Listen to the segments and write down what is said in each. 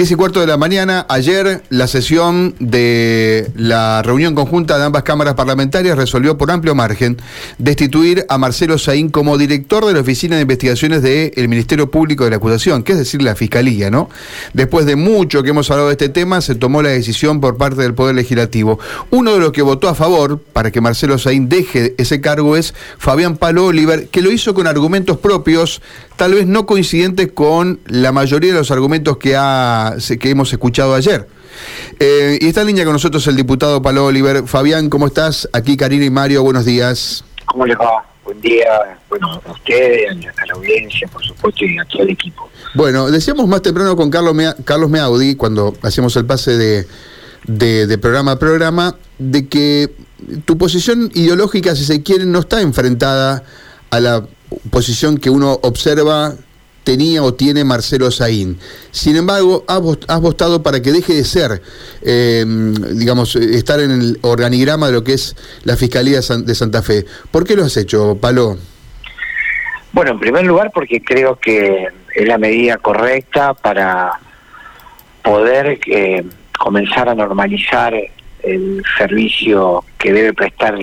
10 y cuarto de la mañana, ayer la sesión de la reunión conjunta de ambas cámaras parlamentarias resolvió por amplio margen destituir a Marcelo Saín como director de la Oficina de Investigaciones del Ministerio Público de la Acusación, que es decir, la Fiscalía, ¿no? Después de mucho que hemos hablado de este tema, se tomó la decisión por parte del Poder Legislativo. Uno de los que votó a favor para que Marcelo Saín deje ese cargo es Fabián Palo Oliver, que lo hizo con argumentos propios, tal vez no coincidentes con la mayoría de los argumentos que ha que hemos escuchado ayer. Eh, y está en línea con nosotros el diputado Palo Oliver. Fabián, ¿cómo estás? Aquí Karina y Mario, buenos días. ¿Cómo les va? Buen día, bueno, a ustedes, a la audiencia, por supuesto, y a todo el equipo. Bueno, decíamos más temprano con Carlos, Carlos Meaudi, cuando hacíamos el pase de, de programa a programa, de que tu posición ideológica, si se quiere, no está enfrentada a la posición que uno observa tenía o tiene Marcelo Saín. Sin embargo, has, votado para que deje de ser, eh, digamos, estar en el organigrama de lo que es la Fiscalía de Santa Fe. ¿Por qué lo has hecho, Palo? Bueno, en primer lugar porque creo que es la medida correcta para poder eh, comenzar a normalizar el servicio que debe prestar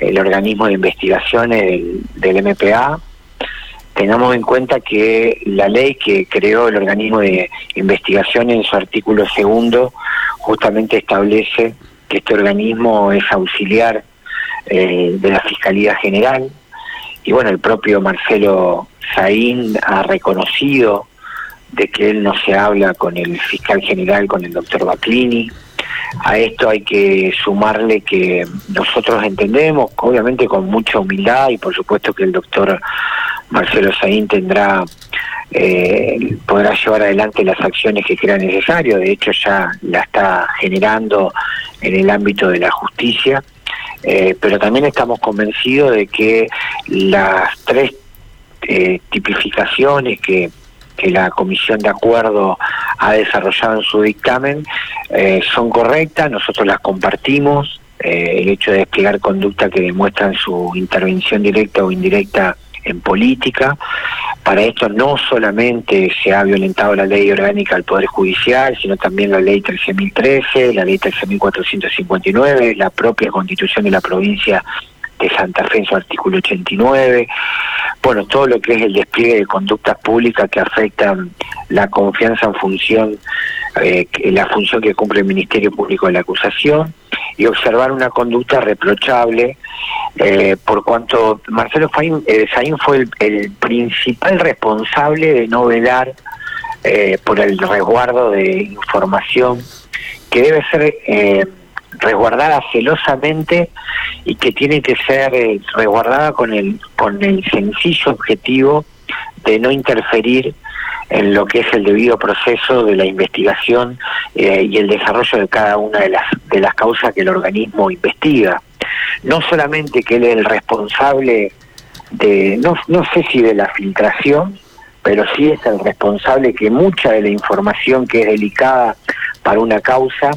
el organismo de investigaciones del, del MPA tengamos en cuenta que la ley que creó el organismo de investigación en su artículo segundo justamente establece que este organismo es auxiliar eh, de la Fiscalía General y bueno, el propio Marcelo Saín ha reconocido de que él no se habla con el fiscal general, con el doctor Baclini. A esto hay que sumarle que nosotros entendemos, obviamente con mucha humildad y por supuesto que el doctor Marcelo Saín tendrá eh, podrá llevar adelante las acciones que crea necesario, de hecho ya la está generando en el ámbito de la justicia, eh, pero también estamos convencidos de que las tres eh, tipificaciones que, que la Comisión de Acuerdo ha desarrollado en su dictamen eh, son correctas, nosotros las compartimos, el hecho de desplegar conducta que demuestran su intervención directa o indirecta en política. Para esto no solamente se ha violentado la ley orgánica del Poder Judicial, sino también la ley 13.013, la ley 13.459, la propia constitución de la provincia de Santa Fe en su artículo 89, bueno, todo lo que es el despliegue de conductas públicas que afectan la confianza en función, eh, la función que cumple el Ministerio Público de la Acusación, y observar una conducta reprochable eh, por cuanto Marcelo Saín, eh, fue el, principal responsable de no velar eh, por el resguardo de información que debe ser resguardada celosamente y que tiene que ser resguardada con el con el sencillo objetivo de no interferir en lo que es el debido proceso de la investigación eh, y el desarrollo de cada una de las, de las causas que el organismo investiga. No solamente que él es el responsable de, no, no sé si de la filtración, pero sí es el responsable que mucha de la información que es delicada para una causa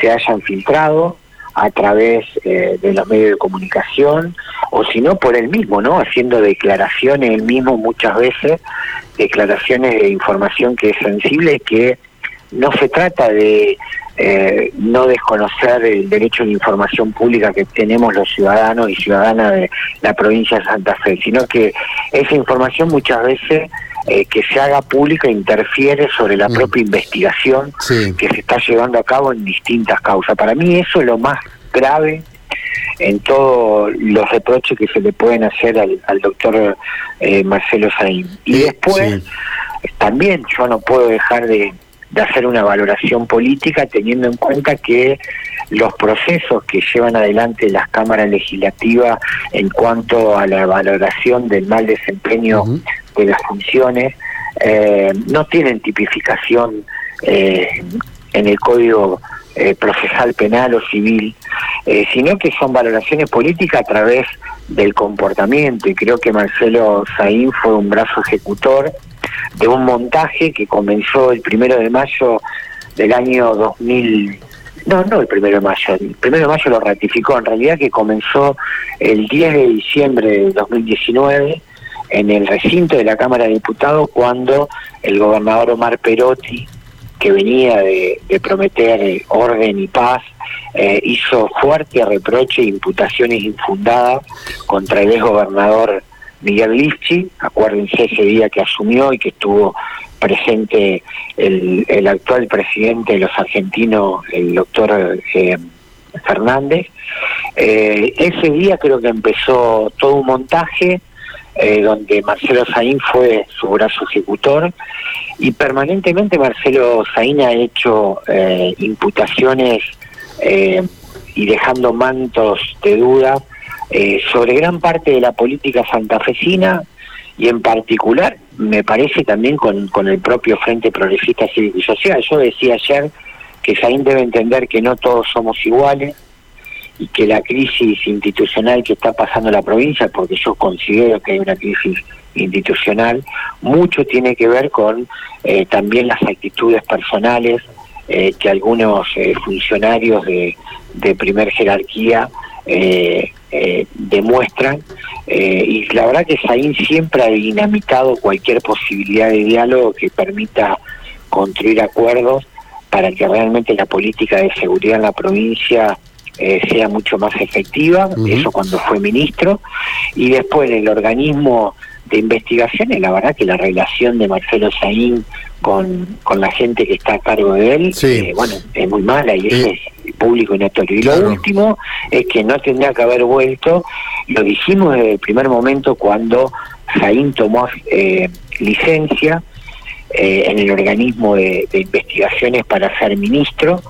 se hayan filtrado a través eh, de los medios de comunicación o si no por él mismo, ¿no? Haciendo declaraciones él mismo muchas veces, declaraciones de información que es sensible, que no se trata de eh, no desconocer el derecho de información pública que tenemos los ciudadanos y ciudadanas de la provincia de Santa Fe, sino que esa información muchas veces eh, que se haga pública interfiere sobre la mm. propia investigación que se está llevando a cabo en distintas causas. Para mí eso es lo más grave en todos los reproches que se le pueden hacer al, doctor eh, Marcelo Saín. Y después, también yo no puedo dejar de, de hacer una valoración política teniendo en cuenta que los procesos que llevan adelante las cámaras legislativas en cuanto a la valoración del mal desempeño de las funciones eh, no tienen tipificación eh, en el Código eh, Procesal Penal o Civil, sino que son valoraciones políticas a través del comportamiento. Y creo que Marcelo Saín fue un brazo ejecutor de un montaje que comenzó el primero de mayo del año 2000. No, no el primero de mayo, el primero de mayo lo ratificó, en realidad que comenzó el 10 de diciembre de 2019 en el recinto de la Cámara de Diputados cuando el gobernador Omar Perotti que venía de, prometer orden y paz, eh, hizo fuerte reproche e imputaciones infundadas contra el ex gobernador Miguel Lifchi, acuérdense ese día que asumió y que estuvo presente el, actual presidente de los argentinos, el doctor eh, Fernández. Eh, ese día creo que empezó todo un montaje eh, donde Marcelo Saín fue su brazo ejecutor y permanentemente Marcelo Saín ha hecho imputaciones y dejando mantos de duda sobre gran parte de la política santafesina y en particular me parece también con, con el propio Frente Progresista Cívico y Social. Yo decía ayer que Saín debe entender que no todos somos iguales y que la crisis institucional que está pasando la provincia, porque yo considero que hay una crisis institucional, mucho tiene que ver con eh, también las actitudes personales eh, que algunos eh, funcionarios de, de primer jerarquía eh, eh, demuestran. Eh, y la verdad que Saín siempre ha dinamitado cualquier posibilidad de diálogo que permita construir acuerdos para que realmente la política de seguridad en la provincia eh, sea mucho más efectiva, eso cuando fue ministro, y después el organismo de investigaciones, la verdad que la relación de Marcelo Saín con, con la gente que está a cargo de él, eh, bueno, es muy mala y eso eh, es público y notorio. Y lo último es que no tendría que haber vuelto, lo dijimos desde el primer momento cuando Saín tomó eh, licencia en el organismo de, de investigaciones para ser ministro,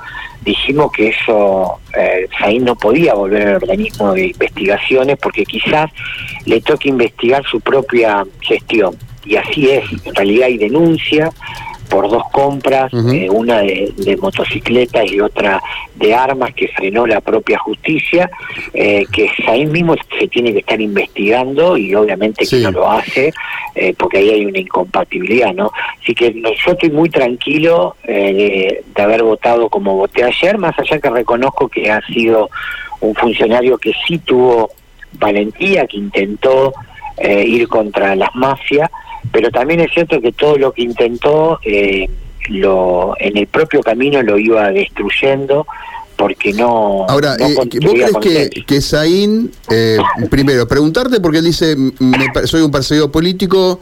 dijimos que eso, eh, no podía volver al organismo de investigaciones porque quizás le toque investigar su propia gestión. Y así es, en realidad hay denuncia, por dos compras, eh, una de, motocicletas y otra de armas que frenó la propia justicia, eh, que ahí mismo se tiene que estar investigando y obviamente que no lo hace, eh, porque ahí hay una incompatibilidad, ¿no? Así que yo estoy muy tranquilo de, de haber votado como voté ayer, más allá que reconozco que ha sido un funcionario que sí tuvo valentía, que intentó ir contra las mafias, pero también es cierto que todo lo que intentó eh, lo en el propio camino lo iba destruyendo porque no. Ahora, eh, ¿vos crees que, que Saín, eh, primero, preguntarte porque él dice: soy un perseguido político,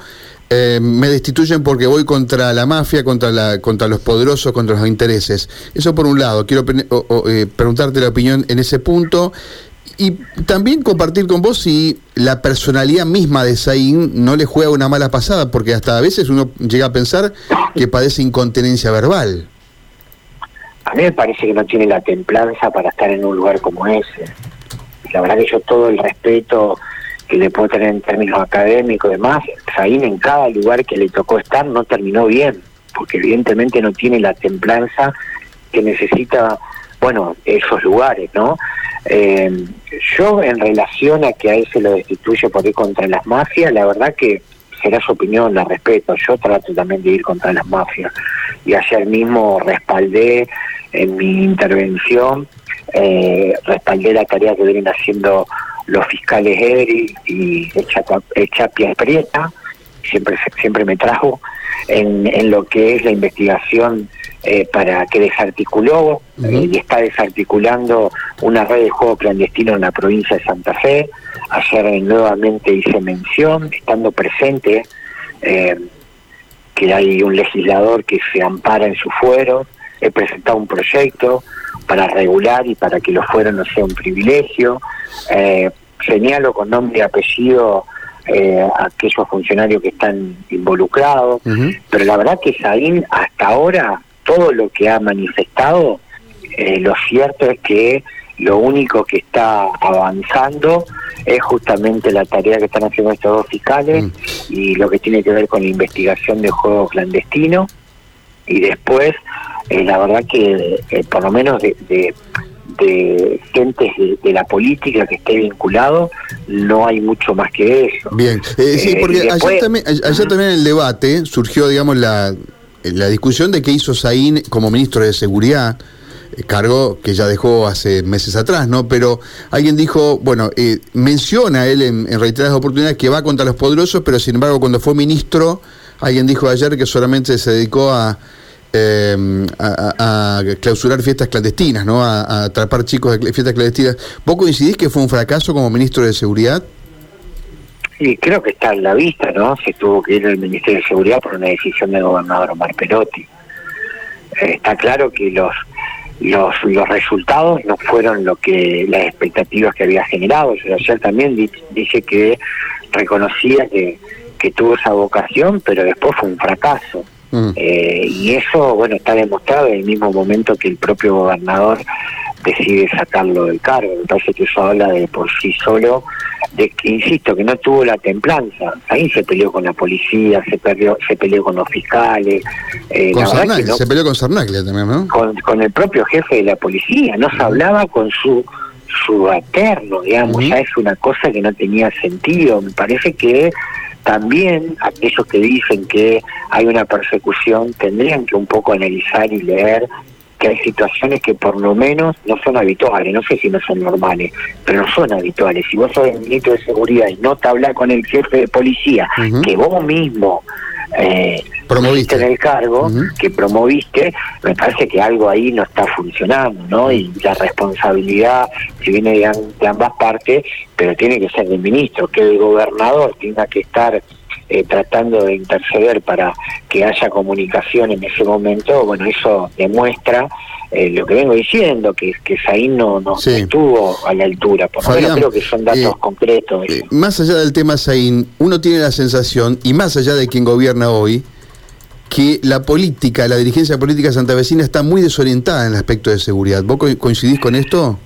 me destituyen porque voy contra la mafia, contra, la, contra los poderosos, contra los intereses. Eso por un lado. Quiero preguntarte la opinión en ese punto y también compartir con vos si la personalidad misma de Zain no le juega una mala pasada, porque hasta a veces uno llega a pensar que padece incontinencia verbal. A mí me parece que no tiene la templanza para estar en un lugar como ese. La verdad que yo todo el respeto que le puedo tener en términos académicos y demás, Zain en cada lugar que le tocó estar no terminó bien, porque evidentemente no tiene la templanza que necesita, bueno, esos lugares, ¿no? Eh, yo en relación a que a él se lo destituye por ir contra las mafias, la verdad que será su opinión, la respeto. Yo trato también de ir contra las mafias. Y ayer mismo respaldé en mi intervención, eh, respaldé la tarea que vienen haciendo los fiscales Edri y Chapia Prieta, siempre, siempre me trajo en, en lo que es la investigación eh, para que desarticuló eh, y está desarticulando una red de juego clandestino en la provincia de Santa Fe. Ayer nuevamente hice mención, estando presente, eh, que hay un legislador que se ampara en su fuero. He presentado un proyecto para regular y para que los fueros no sea un privilegio. señalo con nombre y apellido a aquellos funcionarios que están involucrados, pero la verdad que Saín hasta ahora todo lo que ha manifestado, eh, lo cierto es que lo único que está avanzando es justamente la tarea que están haciendo estos dos fiscales mm. y lo que tiene que ver con la investigación de juegos clandestinos y después eh, la verdad que eh, por lo menos de, de, de gentes de, la política que esté vinculado no hay mucho más que eso. Bien. Sí porque ayer, también, ayer también en el debate surgió digamos la la discusión de qué hizo Saín como ministro de Seguridad, eh, cargo que ya dejó hace meses atrás, ¿no? Pero alguien dijo, bueno, eh, menciona él en, reiteradas oportunidades que va contra los poderosos, pero sin embargo cuando fue ministro, alguien dijo ayer que solamente se dedicó a eh, a, clausurar fiestas clandestinas, ¿no? A, atrapar chicos de fiestas clandestinas. ¿Vos coincidís que fue un fracaso como ministro de Seguridad? Sí, creo que está en la vista, ¿no? Se tuvo que ir al Ministerio de Seguridad por una decisión del gobernador Omar Perotti. Eh, está claro que los, los los resultados no fueron lo que las expectativas que había generado. ayer también dice que reconocía que, que tuvo esa vocación, pero después fue un fracaso. Mm. Eh, y eso, bueno, está demostrado en el mismo momento que el propio gobernador decide sacarlo del cargo. Me parece que eso habla de por sí solo, de que, insisto, que no tuvo la templanza. Ahí se peleó con la policía, se peleó, se peleó con los fiscales. Eh, se peleó con Sarnacle también, ¿no? Con, el propio jefe de la policía, no se hablaba con su subalterno, digamos, ya es una cosa que no tenía sentido. Me parece que también aquellos que dicen que hay una persecución tendrían que un poco analizar y leer que hay situaciones que por lo menos no son habituales, no sé si no son normales, pero no son habituales. Si vos sos el ministro de Seguridad y no te hablas con el jefe de policía, que vos mismo eh, promoviste en el cargo, que promoviste, me parece que algo ahí no está funcionando, ¿no? Y la responsabilidad, si viene de, ambas partes, pero tiene que ser del ministro, que el gobernador tenga que estar eh, tratando de interceder para que haya comunicación en ese momento, bueno, eso demuestra eh, lo que vengo diciendo, que, que Saín no, no estuvo a la altura. Por lo menos creo que son datos eh, concretos. Eh, más allá del tema Saín, uno tiene la sensación, y más allá de quien gobierna hoy, que la política, la dirigencia política santavecina está muy desorientada en el aspecto de seguridad. ¿Vos coincidís con esto?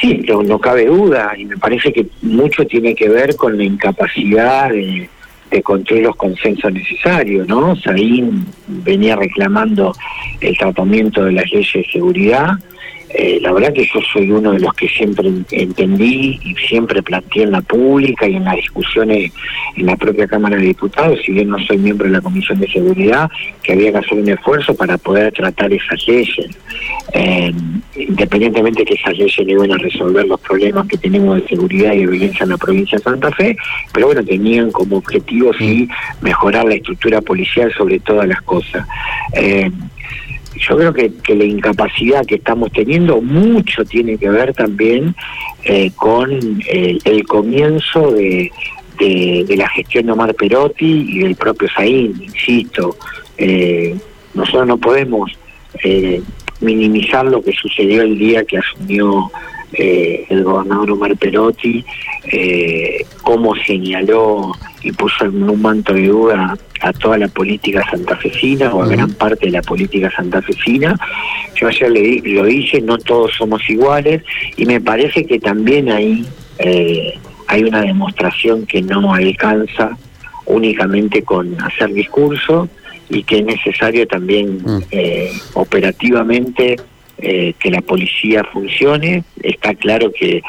Sí, no, no cabe duda, y me parece que mucho tiene que ver con la incapacidad de de control los consensos necesarios, ¿no? Saín venía reclamando el tratamiento de las leyes de seguridad, eh, la verdad que yo soy uno de los que siempre entendí y siempre planteé en la pública y en las discusiones en la propia Cámara de Diputados, si bien no soy miembro de la Comisión de Seguridad, que había que hacer un esfuerzo para poder tratar esas leyes, eh, independientemente que esas leyes le iban a resolver los problemas que tenemos de seguridad y de violencia en la provincia de Santa Fe, pero bueno, tenían como objetivo sí mejorar la estructura policial sobre todas las cosas. Eh, yo creo que, la incapacidad que estamos teniendo mucho tiene que ver también eh, con el, comienzo de, de, la gestión de Omar Perotti y del propio Saín, insisto. Eh, nosotros no podemos eh, minimizar lo que sucedió el día que asumió el gobernador Omar Perotti, cómo señaló y puso en un manto de duda a toda la política santafesina o a gran parte de la política santafesina. Yo ayer le, lo dije, no todos somos iguales y me parece que también ahí eh, hay una demostración que no alcanza únicamente con hacer discurso y que es necesario también mm. eh, operativamente eh, que la policía funcione. Está claro que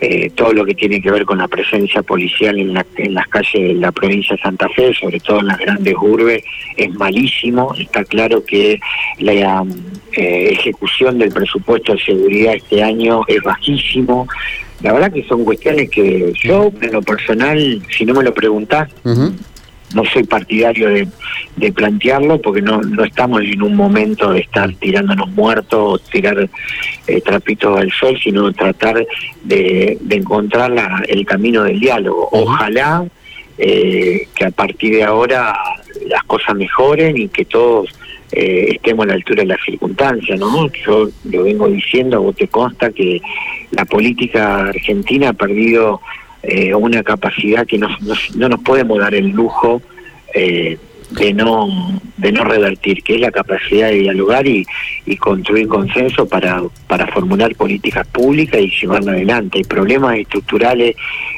eh, todo lo que tiene que ver con la presencia policial en, en las calles de la provincia de Santa Fe, sobre todo en las grandes urbes, es malísimo. Está claro que la eh, ejecución del presupuesto de seguridad este año es bajísimo. La verdad que son cuestiones que yo, en lo personal, si no me lo preguntás, no soy partidario de, plantearlo porque no, no estamos en un momento de estar tirándonos muertos o tirar eh, trapitos al sol, sino tratar de, encontrar el camino del diálogo. Ojalá eh, que a partir de ahora las cosas mejoren y que todos eh, estemos a la altura de las circunstancias, ¿no? Yo lo vengo diciendo, a vos te consta que la política argentina ha perdido eh, una capacidad que no, no, nos podemos dar el lujo eh, de no de no revertir, que es la capacidad de dialogar y, y construir consenso para, para formular políticas públicas y llevarla adelante. Hay problemas estructurales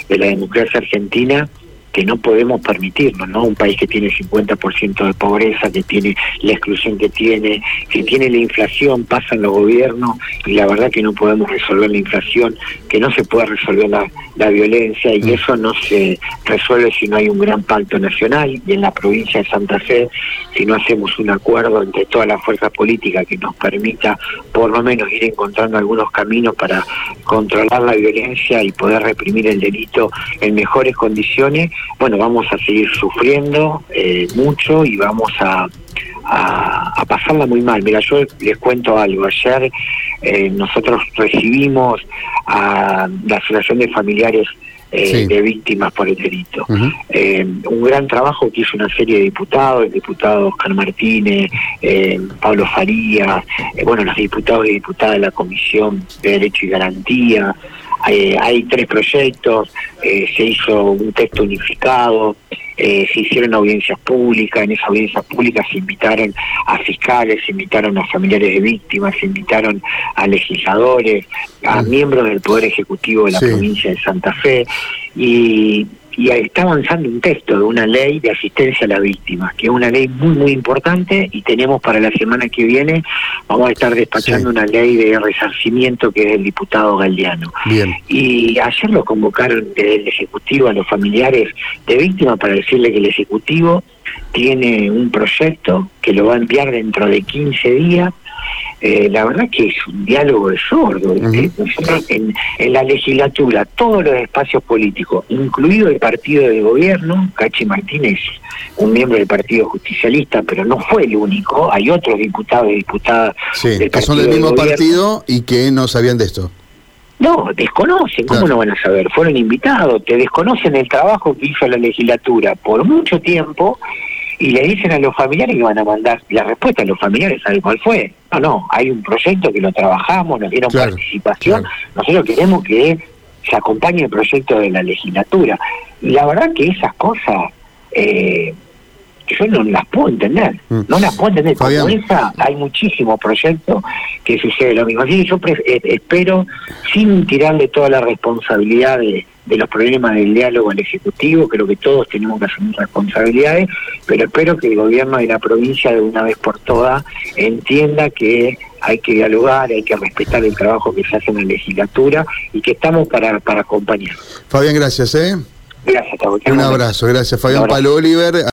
de la democracia argentina que no podemos permitirnos, ¿no? Un país que tiene 50% de pobreza, que tiene la exclusión que tiene, que tiene la inflación, pasan los gobiernos y la verdad que no podemos resolver la inflación, que no se puede resolver la, la violencia y mm. eso no se resuelve si no hay un gran pacto nacional y en la provincia de Santa Fe, si no hacemos un acuerdo entre todas las fuerzas políticas que nos permita por lo menos ir encontrando algunos caminos para controlar la violencia y poder reprimir el delito en mejores condiciones, bueno, vamos a seguir sufriendo eh, mucho y vamos a, a, pasarla muy mal. Mira, yo les cuento algo. Ayer eh, nosotros recibimos a la Asociación de Familiares eh, de víctimas por el delito. Eh, un gran trabajo que hizo una serie de diputados, el diputado Oscar Martínez, Pablo Farías, bueno, los diputados y diputadas de la Comisión de Derecho y Garantía. Hay tres proyectos, se hizo un texto unificado, se hicieron audiencias públicas, en esas audiencias públicas se invitaron a fiscales, se invitaron a familiares de víctimas, se invitaron a legisladores, a miembros del Poder Ejecutivo de la provincia de Santa Fe y, está avanzando un texto de una ley de asistencia a la víctima, que es una ley muy, muy importante y tenemos para la semana que viene, vamos a estar despachando una ley de resarcimiento que es el diputado Galdiano. Y ayer lo convocaron desde el Ejecutivo a los familiares de víctimas para decirle que el Ejecutivo tiene un proyecto que lo va a enviar dentro de 15 días eh, la verdad que es un diálogo de sordo. en, la legislatura, todos los espacios políticos, incluido el partido de gobierno, Cachi Martínez, un miembro del Partido Justicialista, pero no fue el único, hay otros diputados y diputadas que son del mismo partido y que no sabían de esto. No, desconocen, ¿cómo no van a saber? Fueron invitados, te desconocen el trabajo que hizo la legislatura por mucho tiempo y le dicen a los familiares que van a mandar la respuesta a los familiares, ¿sabe cuál fue? No, no, hay un proyecto que lo trabajamos, nos dieron participación, nosotros queremos que se acompañe el proyecto de la legislatura. Y la verdad que esas cosas eh, yo no las puedo entender, mm. no las puedo entender. Como esa hay muchísimos proyectos que sucede lo mismo. Así que yo eh, espero, sin tirarle toda la responsabilidad de, de los problemas del diálogo al Ejecutivo, creo que todos tenemos que asumir responsabilidades, pero espero que el gobierno de la provincia de una vez por todas entienda que hay que dialogar, hay que respetar el trabajo que se hace en la legislatura y que estamos para, para acompañar. Fabián, gracias. ¿eh? Gracias, Un abrazo, gracias. Fabián Palo Oliver.